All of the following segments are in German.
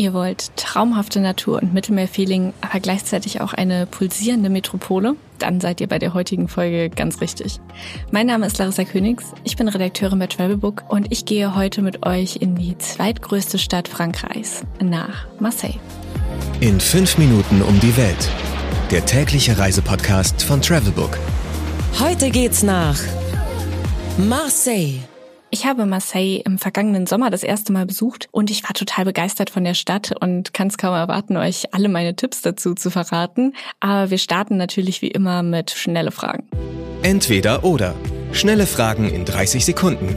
Ihr wollt traumhafte Natur und Mittelmeerfeeling, aber gleichzeitig auch eine pulsierende Metropole? Dann seid ihr bei der heutigen Folge ganz richtig. Mein Name ist Larissa Königs, ich bin Redakteurin bei Travelbook und ich gehe heute mit euch in die zweitgrößte Stadt Frankreichs, nach Marseille. In fünf Minuten um die Welt. Der tägliche Reisepodcast von Travelbook. Heute geht's nach Marseille. Ich habe Marseille im vergangenen Sommer das erste Mal besucht und ich war total begeistert von der Stadt und kann es kaum erwarten, euch alle meine Tipps dazu zu verraten. Aber wir starten natürlich wie immer mit schnelle Fragen. Entweder oder. Schnelle Fragen in 30 Sekunden.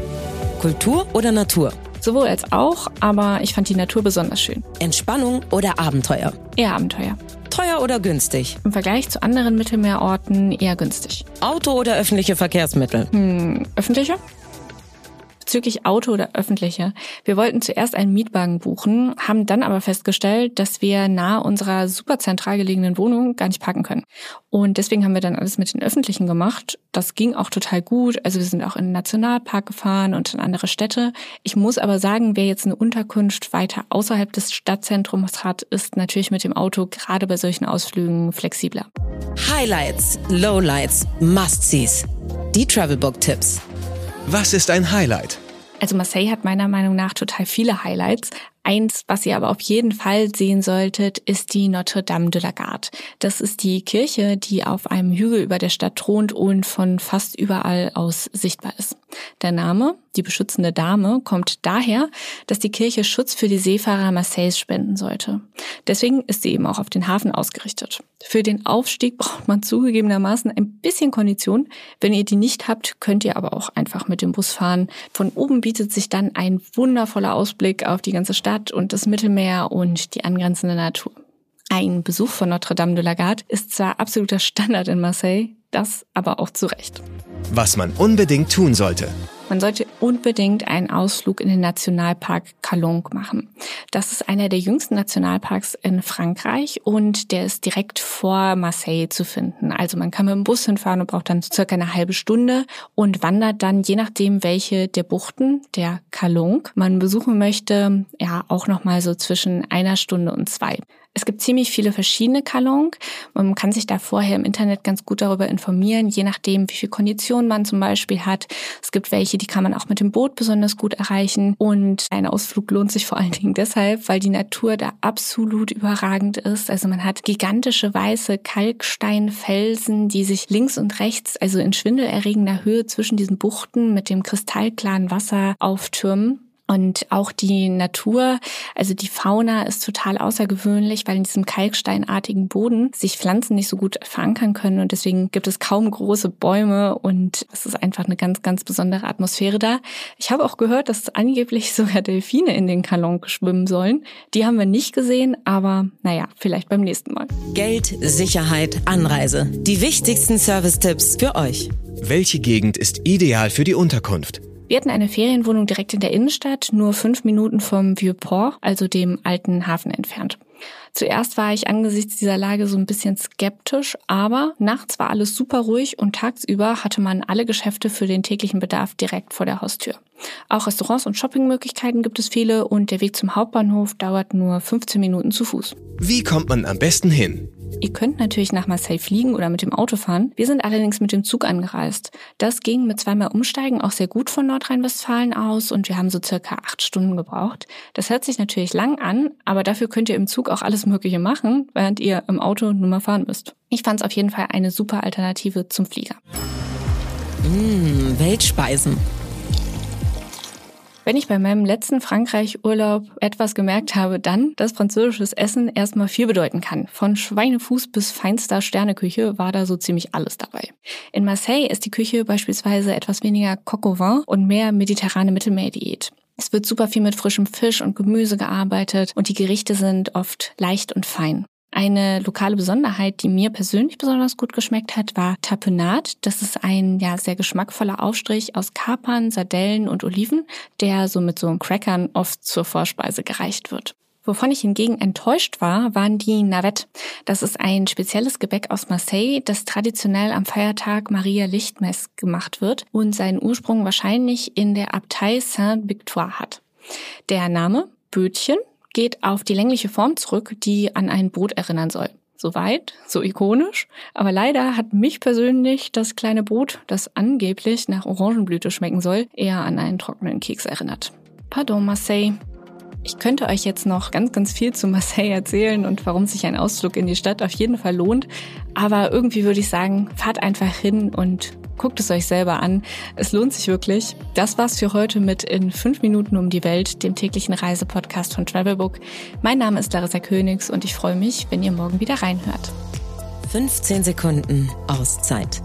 Kultur oder Natur? Sowohl als auch, aber ich fand die Natur besonders schön. Entspannung oder Abenteuer? Eher Abenteuer. Teuer oder günstig? Im Vergleich zu anderen Mittelmeerorten eher günstig. Auto oder öffentliche Verkehrsmittel? Hm, öffentliche? Bezüglich Auto oder öffentliche. Wir wollten zuerst einen Mietwagen buchen, haben dann aber festgestellt, dass wir nahe unserer super zentral gelegenen Wohnung gar nicht parken können. Und deswegen haben wir dann alles mit den öffentlichen gemacht. Das ging auch total gut. Also wir sind auch in den Nationalpark gefahren und in andere Städte. Ich muss aber sagen, wer jetzt eine Unterkunft weiter außerhalb des Stadtzentrums hat, ist natürlich mit dem Auto gerade bei solchen Ausflügen flexibler. Highlights, Lowlights, Must-Sees. Die Travelbook-Tipps. Was ist ein Highlight? Also Marseille hat meiner Meinung nach total viele Highlights. Eins, was ihr aber auf jeden Fall sehen solltet, ist die Notre Dame de la Garde. Das ist die Kirche, die auf einem Hügel über der Stadt thront und von fast überall aus sichtbar ist. Der Name, die beschützende Dame, kommt daher, dass die Kirche Schutz für die Seefahrer Marseilles spenden sollte. Deswegen ist sie eben auch auf den Hafen ausgerichtet. Für den Aufstieg braucht man zugegebenermaßen ein bisschen Kondition. Wenn ihr die nicht habt, könnt ihr aber auch einfach mit dem Bus fahren. Von oben bietet sich dann ein wundervoller Ausblick auf die ganze Stadt und das Mittelmeer und die angrenzende Natur. Ein Besuch von Notre Dame de la Garde ist zwar absoluter Standard in Marseille, das aber auch zu Recht. Was man unbedingt tun sollte. Man sollte unbedingt einen Ausflug in den Nationalpark Calongue machen. Das ist einer der jüngsten Nationalparks in Frankreich und der ist direkt vor Marseille zu finden. Also man kann mit dem Bus hinfahren und braucht dann circa eine halbe Stunde und wandert dann, je nachdem, welche der Buchten, der Calongue, man besuchen möchte, ja auch nochmal so zwischen einer Stunde und zwei. Es gibt ziemlich viele verschiedene Kalong. Man kann sich da vorher im Internet ganz gut darüber informieren, je nachdem, wie viel Kondition man zum Beispiel hat. Es gibt welche, die kann man auch mit dem Boot besonders gut erreichen. Und ein Ausflug lohnt sich vor allen Dingen deshalb, weil die Natur da absolut überragend ist. Also man hat gigantische weiße Kalksteinfelsen, die sich links und rechts, also in schwindelerregender Höhe zwischen diesen Buchten mit dem kristallklaren Wasser auftürmen. Und auch die Natur, also die Fauna ist total außergewöhnlich, weil in diesem kalksteinartigen Boden sich Pflanzen nicht so gut verankern können und deswegen gibt es kaum große Bäume und es ist einfach eine ganz, ganz besondere Atmosphäre da. Ich habe auch gehört, dass angeblich sogar Delfine in den Kalon schwimmen sollen. Die haben wir nicht gesehen, aber naja, vielleicht beim nächsten Mal. Geld, Sicherheit, Anreise. Die wichtigsten Service-Tipps für euch. Welche Gegend ist ideal für die Unterkunft? Wir hatten eine Ferienwohnung direkt in der Innenstadt, nur fünf Minuten vom Vieux-Port, also dem alten Hafen entfernt. Zuerst war ich angesichts dieser Lage so ein bisschen skeptisch, aber nachts war alles super ruhig und tagsüber hatte man alle Geschäfte für den täglichen Bedarf direkt vor der Haustür. Auch Restaurants und Shoppingmöglichkeiten gibt es viele und der Weg zum Hauptbahnhof dauert nur 15 Minuten zu Fuß. Wie kommt man am besten hin? Ihr könnt natürlich nach Marseille fliegen oder mit dem Auto fahren. Wir sind allerdings mit dem Zug angereist. Das ging mit zweimal Umsteigen auch sehr gut von Nordrhein-Westfalen aus und wir haben so circa acht Stunden gebraucht. Das hört sich natürlich lang an, aber dafür könnt ihr im Zug auch alles Mögliche machen, während ihr im Auto nur mal fahren müsst. Ich fand es auf jeden Fall eine super Alternative zum Flieger. Mmh, Weltspeisen. Wenn ich bei meinem letzten Frankreich-Urlaub etwas gemerkt habe, dann, dass französisches Essen erstmal viel bedeuten kann. Von Schweinefuß bis feinster Sterneküche war da so ziemlich alles dabei. In Marseille ist die Küche beispielsweise etwas weniger Coq vin und mehr mediterrane Mittelmeerdiät. Es wird super viel mit frischem Fisch und Gemüse gearbeitet und die Gerichte sind oft leicht und fein. Eine lokale Besonderheit, die mir persönlich besonders gut geschmeckt hat, war Tapenat. Das ist ein ja sehr geschmackvoller Aufstrich aus Kapern, Sardellen und Oliven, der so mit so Crackern oft zur Vorspeise gereicht wird. Wovon ich hingegen enttäuscht war, waren die Navette. Das ist ein spezielles Gebäck aus Marseille, das traditionell am Feiertag Maria Lichtmess gemacht wird und seinen Ursprung wahrscheinlich in der Abtei Saint-Victoire hat. Der Name Bötchen geht auf die längliche Form zurück, die an ein Boot erinnern soll. Soweit, so ikonisch. Aber leider hat mich persönlich das kleine Boot, das angeblich nach Orangenblüte schmecken soll, eher an einen trockenen Keks erinnert. Pardon, Marseille. Ich könnte euch jetzt noch ganz, ganz viel zu Marseille erzählen und warum sich ein Ausflug in die Stadt auf jeden Fall lohnt. Aber irgendwie würde ich sagen, fahrt einfach hin und guckt es euch selber an. Es lohnt sich wirklich. Das war's für heute mit in fünf Minuten um die Welt, dem täglichen Reisepodcast von Travelbook. Mein Name ist Larissa Königs und ich freue mich, wenn ihr morgen wieder reinhört. 15 Sekunden Auszeit